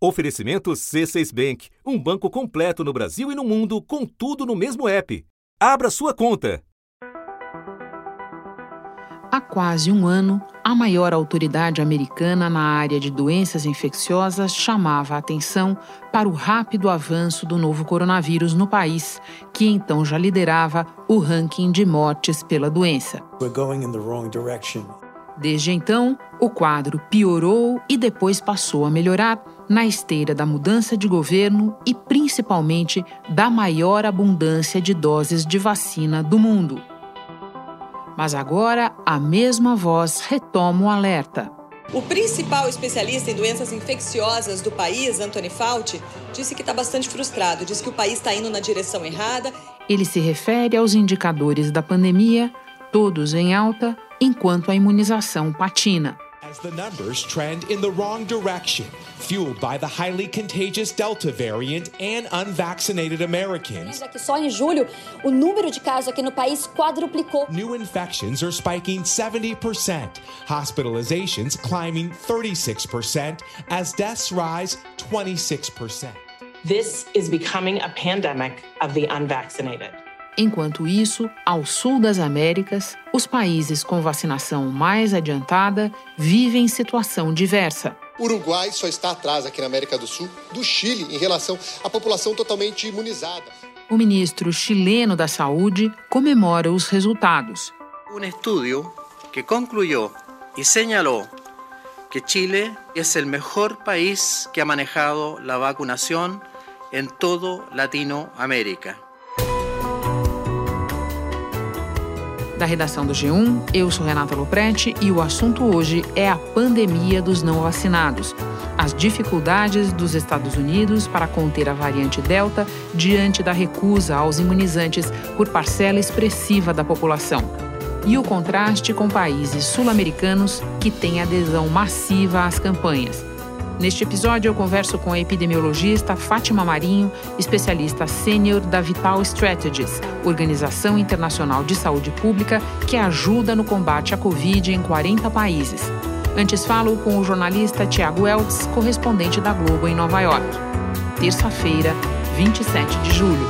Oferecimento C6 Bank, um banco completo no Brasil e no mundo, com tudo no mesmo app. Abra sua conta. Há quase um ano, a maior autoridade americana na área de doenças infecciosas chamava a atenção para o rápido avanço do novo coronavírus no país, que então já liderava o ranking de mortes pela doença. We're going in the wrong direction. Desde então, o quadro piorou e depois passou a melhorar na esteira da mudança de governo e principalmente da maior abundância de doses de vacina do mundo. Mas agora a mesma voz retoma o alerta. O principal especialista em doenças infecciosas do país, Anthony Fauci, disse que está bastante frustrado, diz que o país está indo na direção errada. Ele se refere aos indicadores da pandemia, todos em alta, enquanto a imunização patina. As the numbers trend in the wrong direction, fueled by the highly contagious Delta variant and unvaccinated Americans. que só em julho o número de casos aqui no país quadruplicou. New infections are spiking 70%, hospitalizations climbing 36%, as deaths rise 26%. This is becoming a pandemic of the unvaccinated. Enquanto isso, ao sul das Américas, os países com vacinação mais adiantada vivem situação diversa. O Uruguai só está atrás aqui na América do Sul do Chile em relação à população totalmente imunizada. O ministro chileno da Saúde comemora os resultados. Un estudio que concluyó y señaló que Chile es el mejor país que ha manejado la vacunación en todo Latinoamérica. Da redação do G1, eu sou Renata Loprete e o assunto hoje é a pandemia dos não vacinados. As dificuldades dos Estados Unidos para conter a variante Delta diante da recusa aos imunizantes por parcela expressiva da população. E o contraste com países sul-americanos que têm adesão massiva às campanhas. Neste episódio, eu converso com a epidemiologista Fátima Marinho, especialista sênior da Vital Strategies, organização internacional de saúde pública que ajuda no combate à Covid em 40 países. Antes falo com o jornalista Tiago Eltz, correspondente da Globo em Nova York. Terça-feira, 27 de julho.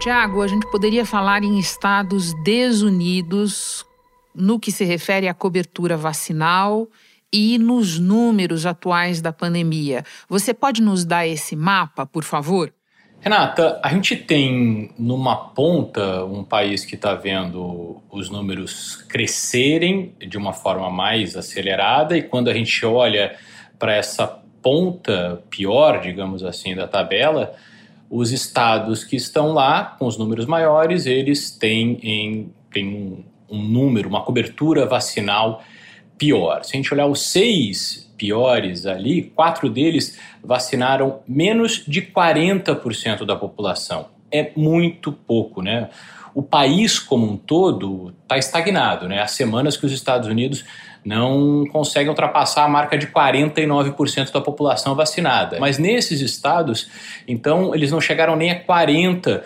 Tiago, a gente poderia falar em estados desunidos no que se refere à cobertura vacinal e nos números atuais da pandemia. Você pode nos dar esse mapa, por favor? Renata, a gente tem numa ponta um país que está vendo os números crescerem de uma forma mais acelerada, e quando a gente olha para essa ponta pior, digamos assim, da tabela, os estados que estão lá com os números maiores, eles têm, em, têm um, um número, uma cobertura vacinal pior. Se a gente olhar os seis piores ali, quatro deles vacinaram menos de 40% da população. É muito pouco, né? O país como um todo está estagnado, né? Há semanas que os Estados Unidos não conseguem ultrapassar a marca de 49% da população vacinada. Mas nesses estados, então, eles não chegaram nem a 40%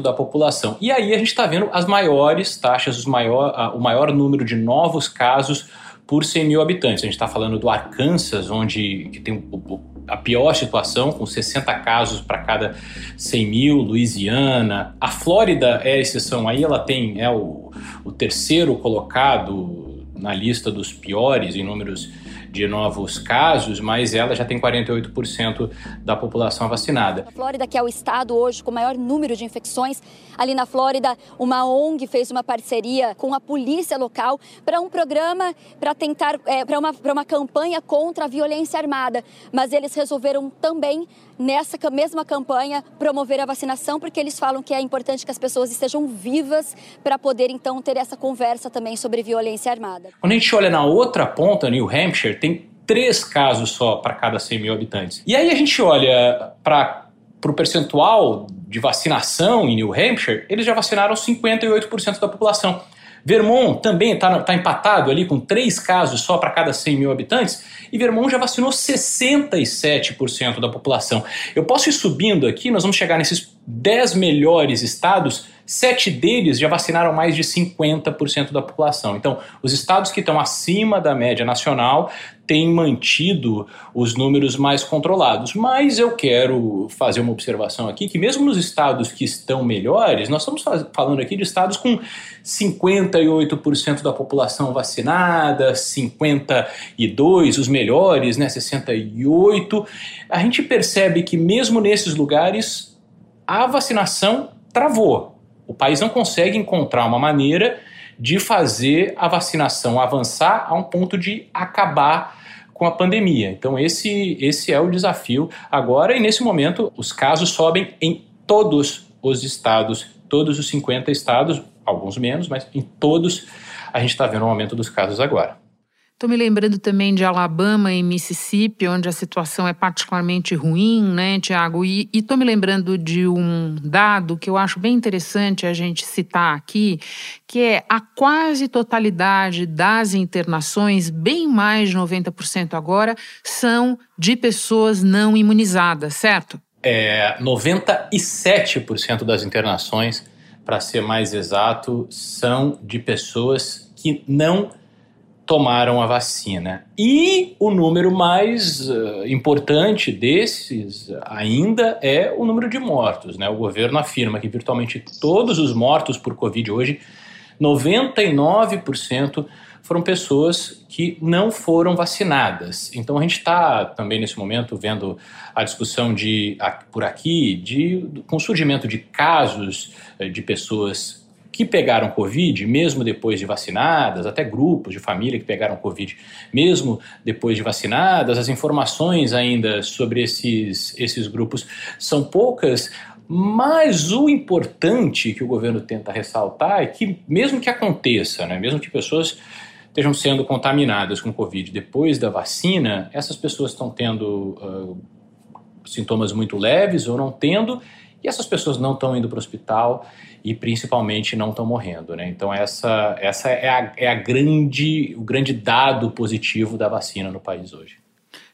da população. E aí a gente está vendo as maiores taxas, maior, o maior número de novos casos por 100 mil habitantes. A gente está falando do Arkansas, onde que tem a pior situação, com 60 casos para cada 100 mil, Louisiana. A Flórida é a exceção aí, ela tem é o, o terceiro colocado na lista dos piores em números de novos casos, mas ela já tem 48% da população vacinada. A Flórida, que é o estado hoje com o maior número de infecções, ali na Flórida, uma ONG fez uma parceria com a polícia local para um programa para tentar, é, para uma, uma campanha contra a violência armada. Mas eles resolveram também, nessa mesma campanha, promover a vacinação, porque eles falam que é importante que as pessoas estejam vivas para poder então ter essa conversa também sobre violência armada. Quando a gente olha na outra ponta, New Hampshire, tem três casos só para cada 100 mil habitantes. E aí a gente olha para o percentual de vacinação em New Hampshire, eles já vacinaram 58% da população. Vermont também está tá empatado ali com três casos só para cada 100 mil habitantes e Vermont já vacinou 67% da população. Eu posso ir subindo aqui, nós vamos chegar nesses dez melhores estados, sete deles já vacinaram mais de 50% da população. Então, os estados que estão acima da média nacional têm mantido os números mais controlados. Mas eu quero fazer uma observação aqui que mesmo nos estados que estão melhores, nós estamos falando aqui de estados com 58% da população vacinada, 52 os melhores, né, 68. A gente percebe que mesmo nesses lugares a vacinação travou. O país não consegue encontrar uma maneira de fazer a vacinação avançar a um ponto de acabar com a pandemia. Então esse esse é o desafio agora e nesse momento os casos sobem em todos os estados, todos os 50 estados, alguns menos, mas em todos a gente está vendo um aumento dos casos agora. Estou me lembrando também de Alabama e Mississippi, onde a situação é particularmente ruim, né, Tiago? E estou me lembrando de um dado que eu acho bem interessante a gente citar aqui, que é a quase totalidade das internações, bem mais de 90% agora, são de pessoas não imunizadas, certo? É, 97% das internações, para ser mais exato, são de pessoas que não tomaram a vacina. E o número mais uh, importante desses ainda é o número de mortos. Né? O governo afirma que virtualmente todos os mortos por Covid hoje, 99% foram pessoas que não foram vacinadas. Então a gente está também nesse momento vendo a discussão de por aqui de com o surgimento de casos eh, de pessoas que pegaram Covid, mesmo depois de vacinadas, até grupos de família que pegaram Covid, mesmo depois de vacinadas, as informações ainda sobre esses, esses grupos são poucas, mas o importante que o governo tenta ressaltar é que, mesmo que aconteça, né, mesmo que pessoas estejam sendo contaminadas com Covid depois da vacina, essas pessoas estão tendo uh, sintomas muito leves ou não tendo, e essas pessoas não estão indo para o hospital e principalmente não estão morrendo, né? Então essa, essa é, a, é a grande, o grande dado positivo da vacina no país hoje.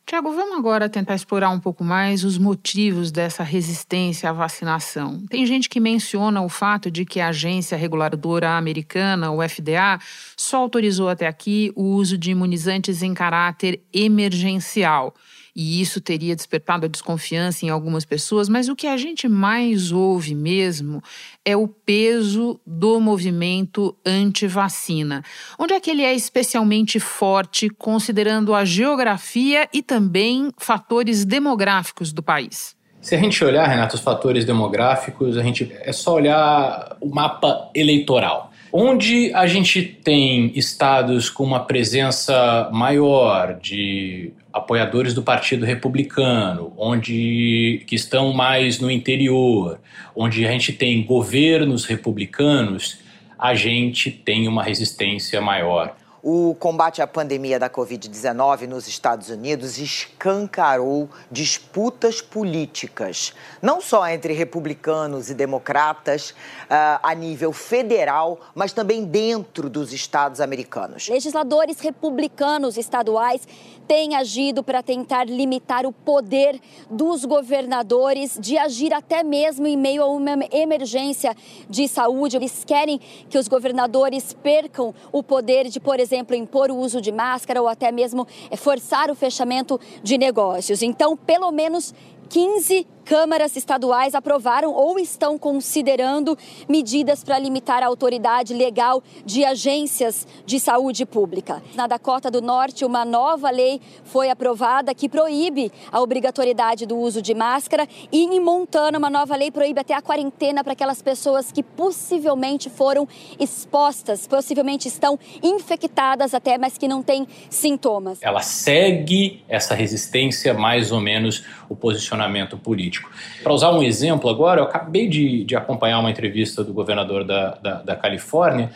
Tiago, vamos agora tentar explorar um pouco mais os motivos dessa resistência à vacinação. Tem gente que menciona o fato de que a agência reguladora americana, o FDA, só autorizou até aqui o uso de imunizantes em caráter emergencial e isso teria despertado a desconfiança em algumas pessoas, mas o que a gente mais ouve mesmo é o peso do movimento anti-vacina. Onde é que ele é especialmente forte, considerando a geografia e também fatores demográficos do país? Se a gente olhar, Renato, os fatores demográficos, a gente é só olhar o mapa eleitoral. Onde a gente tem estados com uma presença maior de apoiadores do Partido Republicano, onde que estão mais no interior, onde a gente tem governos republicanos, a gente tem uma resistência maior o combate à pandemia da Covid-19 nos Estados Unidos escancarou disputas políticas, não só entre republicanos e democratas uh, a nível federal, mas também dentro dos estados americanos. Legisladores republicanos estaduais têm agido para tentar limitar o poder dos governadores de agir até mesmo em meio a uma emergência de saúde. Eles querem que os governadores percam o poder de, por exemplo, exemplo, impor o uso de máscara ou até mesmo eh, forçar o fechamento de negócios. Então, pelo menos 15 câmaras estaduais aprovaram ou estão considerando medidas para limitar a autoridade legal de agências de saúde pública. Na Dakota do Norte, uma nova lei foi aprovada que proíbe a obrigatoriedade do uso de máscara e em Montana, uma nova lei proíbe até a quarentena para aquelas pessoas que possivelmente foram expostas, possivelmente estão infectadas até, mas que não têm sintomas. Ela segue essa resistência mais ou menos o posicionamento político político. Para usar um exemplo agora, eu acabei de, de acompanhar uma entrevista do governador da, da, da Califórnia,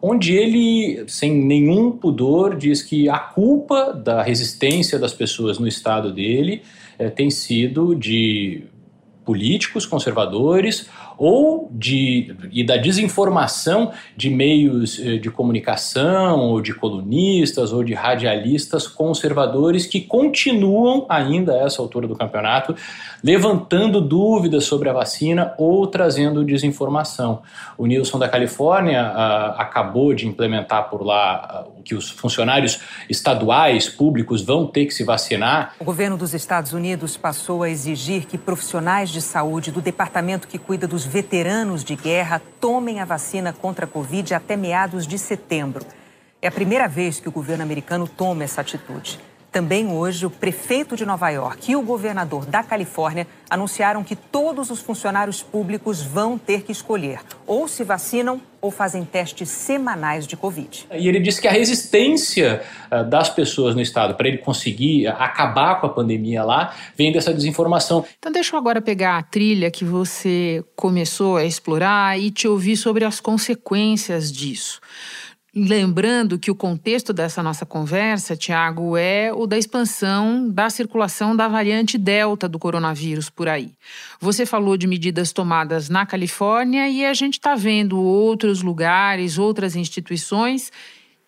onde ele, sem nenhum pudor, diz que a culpa da resistência das pessoas no estado dele é, tem sido de políticos conservadores ou de, e da desinformação de meios eh, de comunicação, ou de colunistas, ou de radialistas conservadores que continuam, ainda a essa altura do campeonato, levantando dúvidas sobre a vacina ou trazendo desinformação. O Nilson da Califórnia uh, acabou de implementar por lá uh, que os funcionários estaduais, públicos, vão ter que se vacinar. O governo dos Estados Unidos passou a exigir que profissionais de saúde do departamento que cuida dos veteranos de guerra tomem a vacina contra a Covid até meados de setembro. É a primeira vez que o governo americano toma essa atitude. Também hoje, o prefeito de Nova York e o governador da Califórnia anunciaram que todos os funcionários públicos vão ter que escolher ou se vacinam ou fazem testes semanais de Covid. E ele disse que a resistência uh, das pessoas no estado para ele conseguir acabar com a pandemia lá vem dessa desinformação. Então, deixa eu agora pegar a trilha que você começou a explorar e te ouvir sobre as consequências disso. Lembrando que o contexto dessa nossa conversa, Tiago, é o da expansão da circulação da variante Delta do coronavírus por aí. Você falou de medidas tomadas na Califórnia e a gente está vendo outros lugares, outras instituições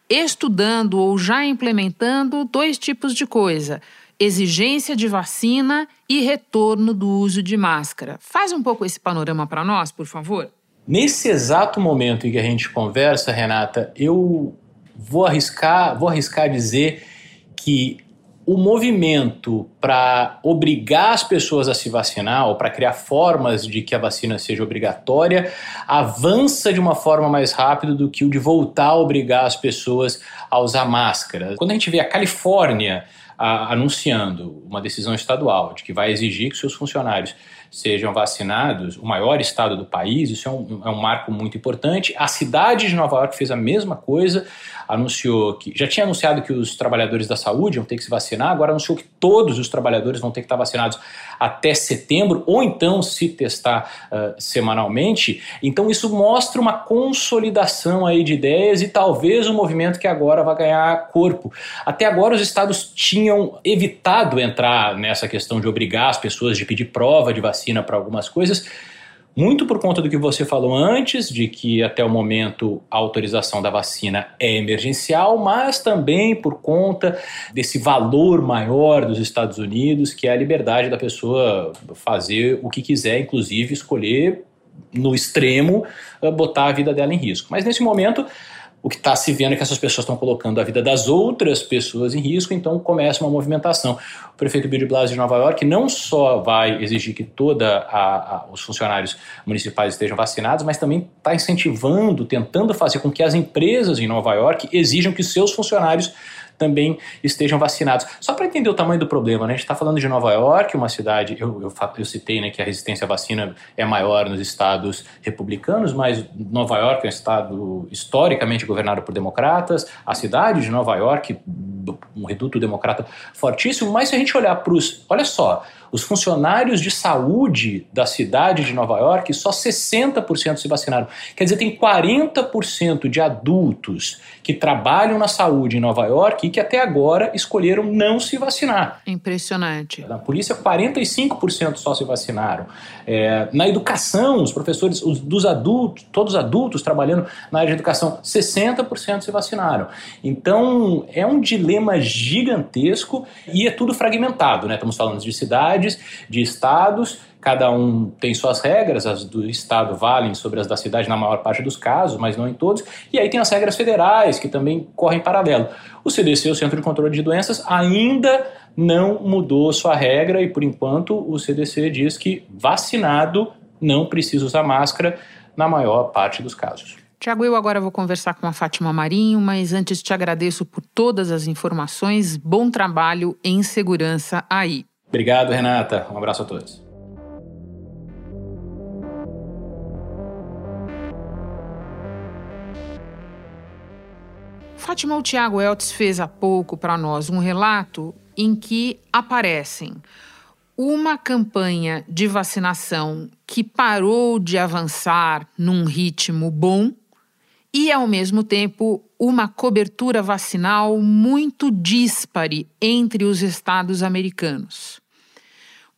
estudando ou já implementando dois tipos de coisa: exigência de vacina e retorno do uso de máscara. Faz um pouco esse panorama para nós, por favor. Nesse exato momento em que a gente conversa, Renata, eu vou arriscar, vou arriscar dizer que o movimento para obrigar as pessoas a se vacinar ou para criar formas de que a vacina seja obrigatória avança de uma forma mais rápida do que o de voltar a obrigar as pessoas a usar máscara. Quando a gente vê a Califórnia a, anunciando uma decisão estadual de que vai exigir que seus funcionários sejam vacinados, o maior estado do país, isso é um, é um marco muito importante. A cidade de Nova York fez a mesma coisa, anunciou que já tinha anunciado que os trabalhadores da saúde iam ter que se vacinar, agora anunciou que todos os trabalhadores vão ter que estar vacinados até setembro, ou então se testar uh, semanalmente. Então isso mostra uma consolidação aí de ideias e talvez um movimento que agora vai ganhar corpo. Até agora os estados tinham evitado entrar nessa questão de obrigar as pessoas de pedir prova de vacina para algumas coisas muito por conta do que você falou antes, de que até o momento a autorização da vacina é emergencial, mas também por conta desse valor maior dos Estados Unidos, que é a liberdade da pessoa fazer o que quiser, inclusive escolher no extremo botar a vida dela em risco. Mas nesse momento o que está se vendo é que essas pessoas estão colocando a vida das outras pessoas em risco, então começa uma movimentação. O prefeito Bill de Blasio de Nova York não só vai exigir que todos os funcionários municipais estejam vacinados, mas também está incentivando, tentando fazer com que as empresas em Nova York exijam que seus funcionários também estejam vacinados. Só para entender o tamanho do problema, né? a gente está falando de Nova York, uma cidade, eu, eu, eu, citei né, que a resistência à vacina é maior nos estados republicanos, mas Nova York é um estado historicamente governado por democratas, a cidade de Nova York, um reduto democrata fortíssimo, mas se a gente olhar para os. Olha só, os funcionários de saúde da cidade de Nova York, só 60% se vacinaram. Quer dizer, tem 40% de adultos que trabalham na saúde em Nova York e que até agora escolheram não se vacinar. Impressionante. Na polícia, 45% só se vacinaram. É, na educação, os professores, os, dos adultos, todos os adultos trabalhando na área de educação, 60% se vacinaram. Então, é um dilema gigantesco e é tudo fragmentado, né? Estamos falando de cidade cidades, de estados, cada um tem suas regras, as do estado valem sobre as da cidade na maior parte dos casos, mas não em todos, e aí tem as regras federais que também correm paralelo. O CDC, o Centro de Controle de Doenças, ainda não mudou sua regra e por enquanto o CDC diz que vacinado não precisa usar máscara na maior parte dos casos. Tiago, eu agora vou conversar com a Fátima Marinho, mas antes te agradeço por todas as informações. Bom trabalho em segurança aí. Obrigado, Renata. Um abraço a todos. Fátima, o Tiago Eltz fez há pouco para nós um relato em que aparecem uma campanha de vacinação que parou de avançar num ritmo bom e, ao mesmo tempo, uma cobertura vacinal muito díspare entre os estados americanos.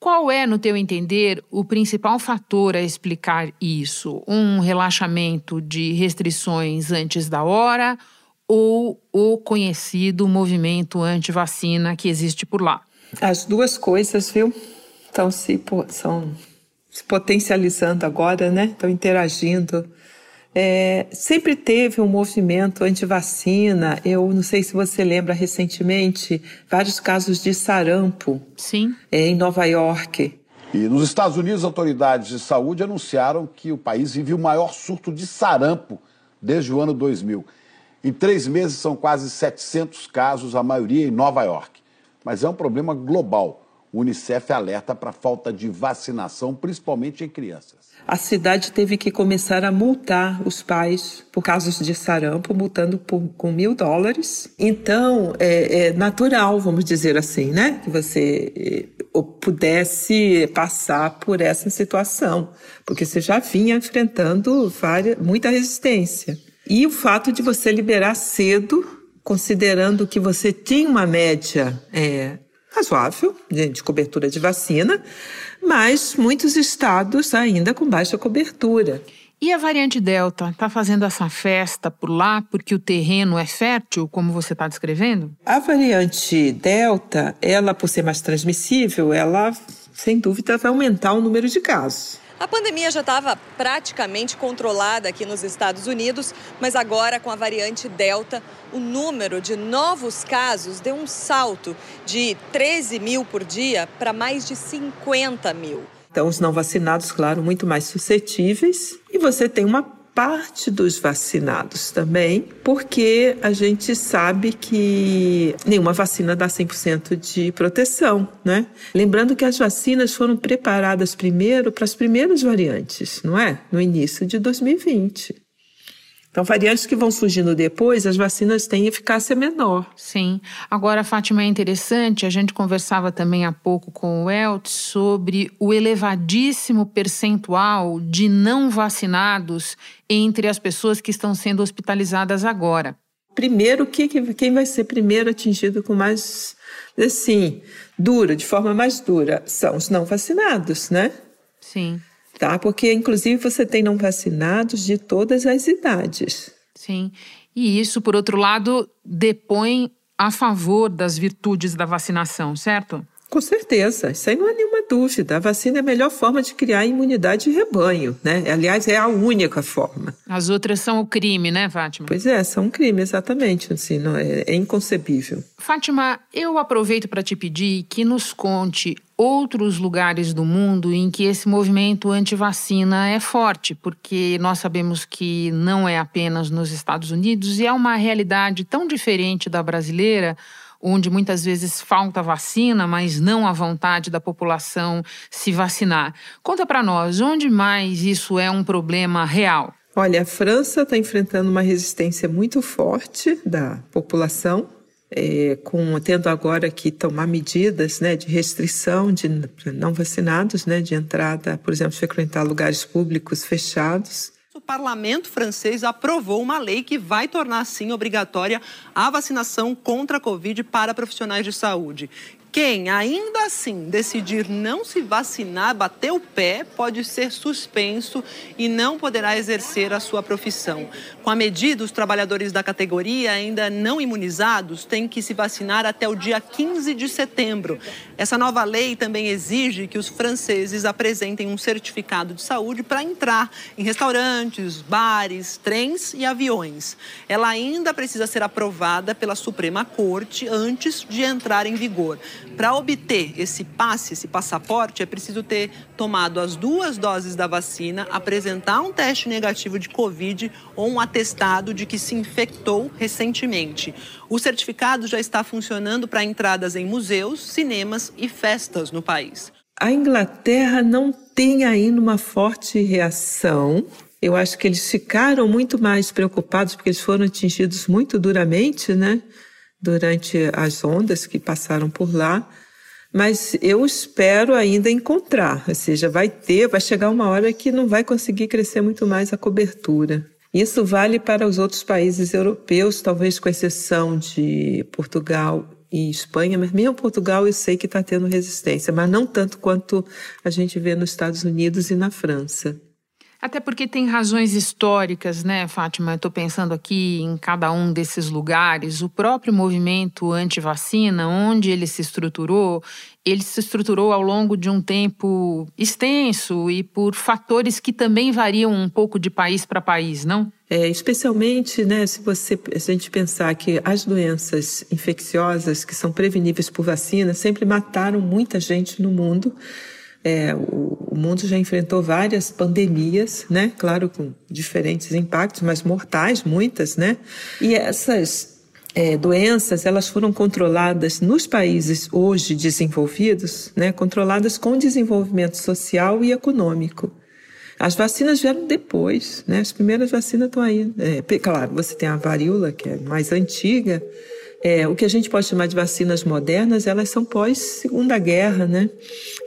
Qual é, no teu entender, o principal fator a explicar isso? Um relaxamento de restrições antes da hora ou o conhecido movimento anti-vacina que existe por lá? As duas coisas, viu? Estão se, são se potencializando agora, né? Estão interagindo. É, sempre teve um movimento anti-vacina. Eu não sei se você lembra recentemente vários casos de sarampo. Sim. É, em Nova York. E nos Estados Unidos, autoridades de saúde anunciaram que o país vive o maior surto de sarampo desde o ano 2000. Em três meses são quase 700 casos, a maioria em Nova York. Mas é um problema global. O Unicef alerta para a falta de vacinação, principalmente em crianças. A cidade teve que começar a multar os pais por casos de sarampo, multando por, com mil dólares. Então, é, é, natural, vamos dizer assim, né? Que você é, pudesse passar por essa situação, porque você já vinha enfrentando várias, muita resistência. E o fato de você liberar cedo, considerando que você tinha uma média é, razoável de cobertura de vacina, mas muitos estados ainda com baixa cobertura. E a variante Delta está fazendo essa festa por lá porque o terreno é fértil, como você está descrevendo? A variante Delta, ela por ser mais transmissível, ela sem dúvida vai aumentar o número de casos. A pandemia já estava praticamente controlada aqui nos Estados Unidos, mas agora com a variante Delta, o número de novos casos deu um salto de 13 mil por dia para mais de 50 mil. Então, os não vacinados, claro, muito mais suscetíveis. E você tem uma parte dos vacinados também, porque a gente sabe que nenhuma vacina dá 100% de proteção, né? Lembrando que as vacinas foram preparadas primeiro para as primeiras variantes, não é? No início de 2020. Então, variantes que vão surgindo depois, as vacinas têm eficácia menor. Sim. Agora, Fátima, é interessante, a gente conversava também há pouco com o Elt sobre o elevadíssimo percentual de não vacinados entre as pessoas que estão sendo hospitalizadas agora. Primeiro, quem vai ser primeiro atingido com mais, assim, dura, de forma mais dura, são os não vacinados, né? Sim tá? Porque, inclusive, você tem não vacinados de todas as idades. Sim. E isso, por outro lado, depõe a favor das virtudes da vacinação, certo? Com certeza, isso aí não há nenhuma dúvida. A vacina é a melhor forma de criar imunidade de rebanho, né? Aliás, é a única forma. As outras são o crime, né, Fátima? Pois é, são um crime, exatamente. Assim, não, é, é inconcebível. Fátima, eu aproveito para te pedir que nos conte outros lugares do mundo em que esse movimento anti-vacina é forte, porque nós sabemos que não é apenas nos Estados Unidos e é uma realidade tão diferente da brasileira onde muitas vezes falta vacina, mas não a vontade da população se vacinar. Conta para nós, onde mais isso é um problema real? Olha, a França está enfrentando uma resistência muito forte da população, é, com, tendo agora que tomar medidas né, de restrição de não vacinados, né, de entrada, por exemplo, frequentar lugares públicos fechados parlamento francês aprovou uma lei que vai tornar, sim, obrigatória a vacinação contra a Covid para profissionais de saúde. Quem ainda assim decidir não se vacinar, bater o pé, pode ser suspenso e não poderá exercer a sua profissão. Com a medida, os trabalhadores da categoria ainda não imunizados têm que se vacinar até o dia 15 de setembro. Essa nova lei também exige que os franceses apresentem um certificado de saúde para entrar em restaurantes, bares, trens e aviões. Ela ainda precisa ser aprovada pela Suprema Corte antes de entrar em vigor. Para obter esse passe, esse passaporte, é preciso ter tomado as duas doses da vacina, apresentar um teste negativo de Covid ou um atestado de que se infectou recentemente. O certificado já está funcionando para entradas em museus, cinemas e festas no país. A Inglaterra não tem ainda uma forte reação. Eu acho que eles ficaram muito mais preocupados porque eles foram atingidos muito duramente, né? Durante as ondas que passaram por lá, mas eu espero ainda encontrar, ou seja, vai ter, vai chegar uma hora que não vai conseguir crescer muito mais a cobertura. Isso vale para os outros países europeus, talvez com exceção de Portugal e Espanha, mas mesmo Portugal eu sei que está tendo resistência, mas não tanto quanto a gente vê nos Estados Unidos e na França. Até porque tem razões históricas, né, Fátima? Estou pensando aqui em cada um desses lugares. O próprio movimento anti-vacina, onde ele se estruturou, ele se estruturou ao longo de um tempo extenso e por fatores que também variam um pouco de país para país, não? É, especialmente, né, se você se a gente pensar que as doenças infecciosas que são preveníveis por vacina sempre mataram muita gente no mundo. É, o, o, mundo já enfrentou várias pandemias, né? Claro, com diferentes impactos, mas mortais, muitas, né? E essas é, doenças, elas foram controladas nos países hoje desenvolvidos, né? Controladas com desenvolvimento social e econômico. As vacinas vieram depois, né? As primeiras vacinas estão aí. É, claro, você tem a varíola, que é mais antiga, é, o que a gente pode chamar de vacinas modernas, elas são pós Segunda Guerra, né?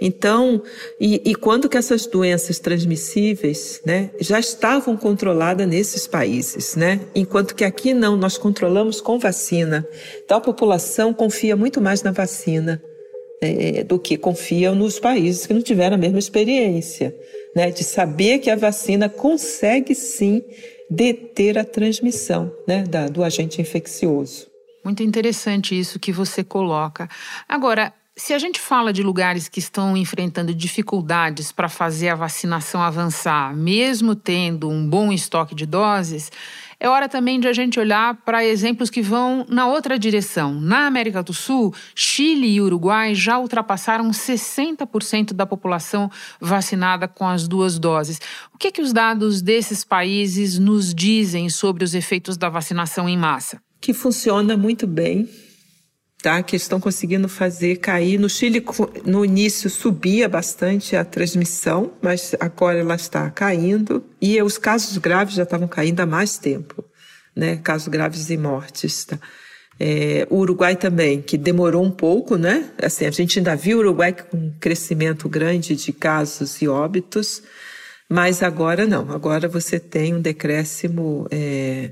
Então, e, e, quando que essas doenças transmissíveis, né, já estavam controladas nesses países, né? Enquanto que aqui não, nós controlamos com vacina. Então a população confia muito mais na vacina é, do que confia nos países que não tiveram a mesma experiência, né? De saber que a vacina consegue sim deter a transmissão, né, da, do agente infeccioso. Muito interessante isso que você coloca. Agora, se a gente fala de lugares que estão enfrentando dificuldades para fazer a vacinação avançar, mesmo tendo um bom estoque de doses, é hora também de a gente olhar para exemplos que vão na outra direção. Na América do Sul, Chile e Uruguai já ultrapassaram 60% da população vacinada com as duas doses. O que, que os dados desses países nos dizem sobre os efeitos da vacinação em massa? Que funciona muito bem, tá? Que estão conseguindo fazer cair. No Chile, no início, subia bastante a transmissão, mas agora ela está caindo. E os casos graves já estavam caindo há mais tempo, né? Casos graves e mortes, tá? É, o Uruguai também, que demorou um pouco, né? Assim, a gente ainda viu o Uruguai com um crescimento grande de casos e óbitos, mas agora não. Agora você tem um decréscimo é,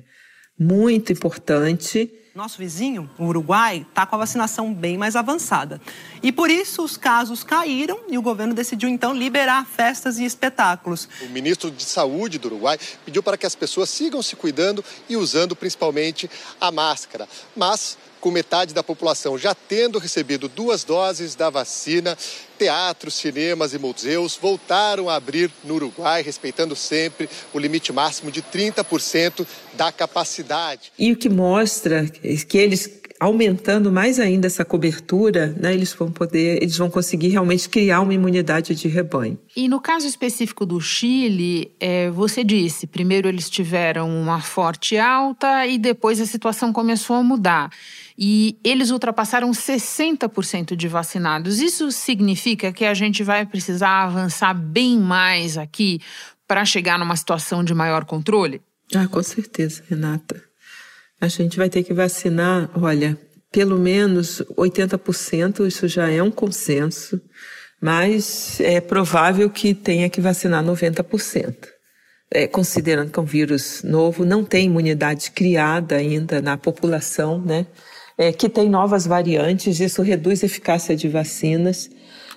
muito importante. Nosso vizinho, o Uruguai, está com a vacinação bem mais avançada. E por isso os casos caíram e o governo decidiu então liberar festas e espetáculos. O ministro de Saúde do Uruguai pediu para que as pessoas sigam se cuidando e usando principalmente a máscara. Mas com metade da população já tendo recebido duas doses da vacina, teatros, cinemas e museus voltaram a abrir no Uruguai, respeitando sempre o limite máximo de 30% da capacidade. E o que mostra que eles aumentando mais ainda essa cobertura, né, eles vão poder, eles vão conseguir realmente criar uma imunidade de rebanho. E no caso específico do Chile, é, você disse, primeiro eles tiveram uma forte alta e depois a situação começou a mudar. E eles ultrapassaram 60% de vacinados. Isso significa que a gente vai precisar avançar bem mais aqui para chegar numa situação de maior controle? Ah, com certeza, Renata a gente vai ter que vacinar, olha, pelo menos 80%, isso já é um consenso, mas é provável que tenha que vacinar 90%. É, considerando que é um vírus novo, não tem imunidade criada ainda na população, né? É, que tem novas variantes, isso reduz a eficácia de vacinas,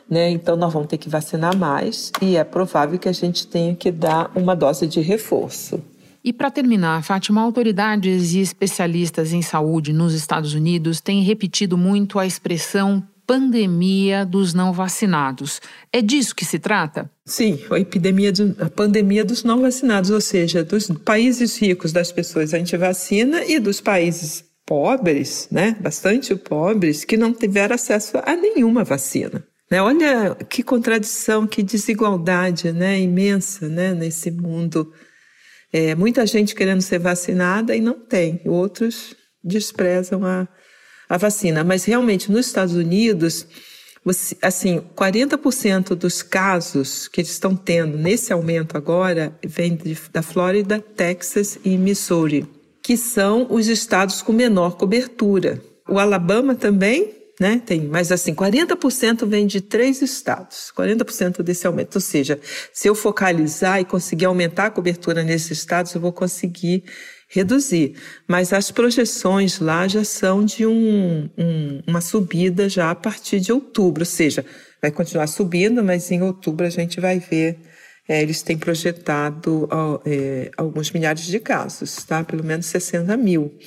né? Então nós vamos ter que vacinar mais e é provável que a gente tenha que dar uma dose de reforço. E para terminar, Fátima, autoridades e especialistas em saúde nos Estados Unidos têm repetido muito a expressão pandemia dos não vacinados. É disso que se trata? Sim, a epidemia, de, a pandemia dos não vacinados, ou seja, dos países ricos das pessoas anti-vacina e dos países pobres, né, bastante pobres, que não tiveram acesso a nenhuma vacina. Né? Olha que contradição, que desigualdade né, imensa né, nesse mundo é, muita gente querendo ser vacinada e não tem, outros desprezam a, a vacina. Mas realmente, nos Estados Unidos, você, assim, 40% dos casos que eles estão tendo nesse aumento agora vem de, da Flórida, Texas e Missouri, que são os estados com menor cobertura. O Alabama também né? Tem, mas assim, 40% vem de três estados, 40% desse aumento. Ou seja, se eu focalizar e conseguir aumentar a cobertura nesses estados, eu vou conseguir reduzir. Mas as projeções lá já são de um, um, uma subida já a partir de outubro, ou seja, vai continuar subindo, mas em outubro a gente vai ver. É, eles têm projetado é, alguns milhares de casos, tá? Pelo menos 60 mil.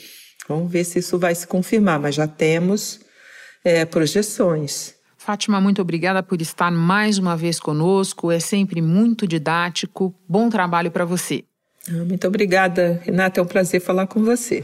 Vamos ver se isso vai se confirmar, mas já temos é, projeções. Fátima, muito obrigada por estar mais uma vez conosco. É sempre muito didático. Bom trabalho para você. Ah, muito obrigada, Renata. É um prazer falar com você.